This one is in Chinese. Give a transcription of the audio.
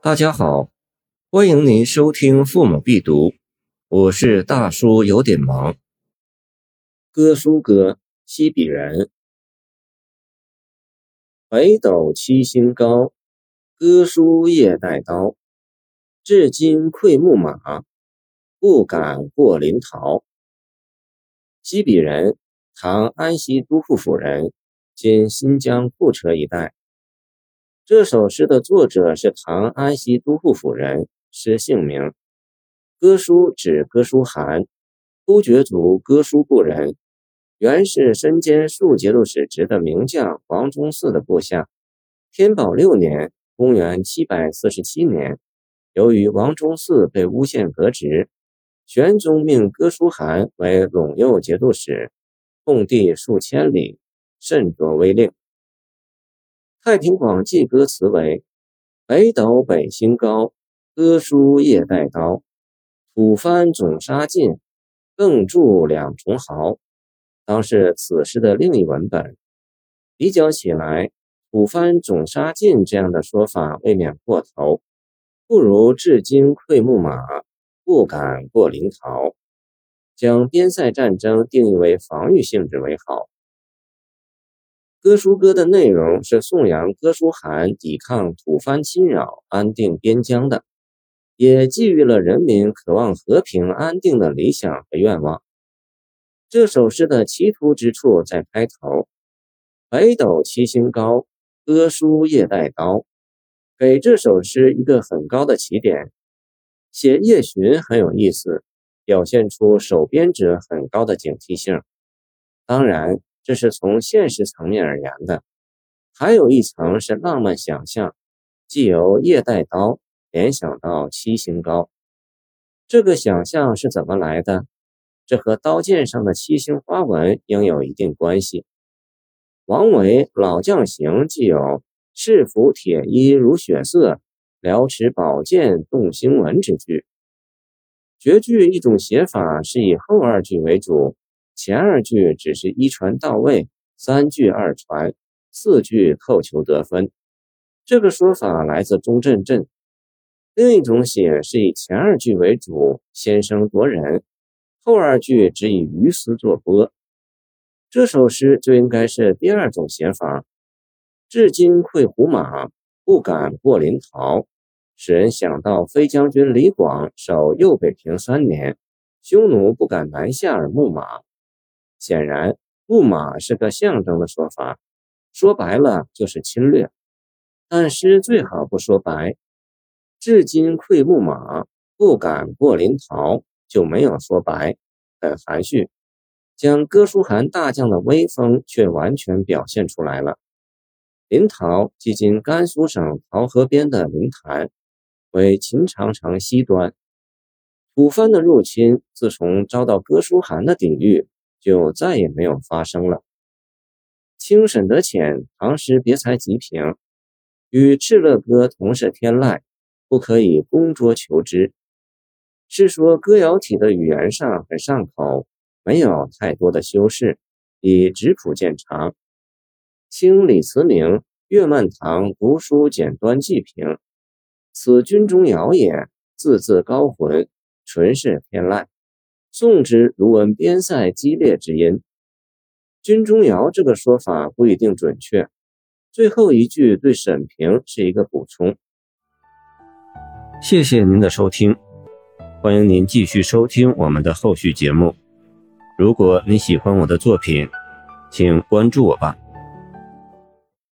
大家好，欢迎您收听《父母必读》，我是大叔，有点忙。哥舒歌，西比人。北斗七星高，哥舒夜带刀。至今愧木马，不敢过临洮。西比人，唐安西都护府人，今新疆库车一带。这首诗的作者是唐安西都护府人，诗姓名。哥舒指哥舒汗，突厥族哥舒部人，原是身兼数节度使职的名将王忠嗣的部下。天宝六年（公元747年），由于王忠嗣被诬陷革职，玄宗命哥舒汗为陇右节度使，控地数千里，甚多威令。《太平广记》歌词为：“北斗北星高，哥舒夜带刀。吐蕃总杀尽，更铸两重豪。”当是此诗的另一文本。比较起来，“吐蕃总杀尽”这样的说法未免过头，不如“至今愧木马，不敢过临洮”，将边塞战争定义为防御性质为好。歌书歌的内容是颂扬哥舒汗抵抗吐蕃侵扰、安定边疆的，也寄予了人民渴望和平安定的理想和愿望。这首诗的奇突之处在开头：“北斗七星高，哥舒夜带刀”，给这首诗一个很高的起点。写夜巡很有意思，表现出守边者很高的警惕性。当然。这是从现实层面而言的，还有一层是浪漫想象，既由夜带刀联想到七星高。这个想象是怎么来的？这和刀剑上的七星花纹应有一定关系。王维《老将行》既有“赤服铁衣如血色，辽持宝剑动星纹”之句。绝句一种写法是以后二句为主。前二句只是一传到位，三句二传，四句扣球得分。这个说法来自钟镇镇。另一种写是以前二句为主，先声夺人，后二句只以鱼丝作波。这首诗就应该是第二种写法。至今愧胡马，不敢过临洮，使人想到飞将军李广守右北平三年，匈奴不敢南下而牧马。显然，牧马是个象征的说法，说白了就是侵略。但诗最好不说白，至今溃牧马，不敢过临洮，就没有说白，很含蓄，将哥舒汗大将的威风却完全表现出来了。临洮即今甘肃省洮河边的临潭，为秦长城西端。吐蕃的入侵自从遭到哥舒汗的抵御。就再也没有发生了。清沈德潜唐诗别才极评，与《敕勒歌》同是天籁，不可以攻捉求之。是说歌谣体的语言上很上口，没有太多的修饰，以质朴见长。清李慈铭《岳曼堂读书简端记》评：此军中谣也，字字高浑，纯是天籁。宋之如闻边塞激烈之音，军中谣这个说法不一定准确。最后一句对沈平是一个补充。谢谢您的收听，欢迎您继续收听我们的后续节目。如果你喜欢我的作品，请关注我吧。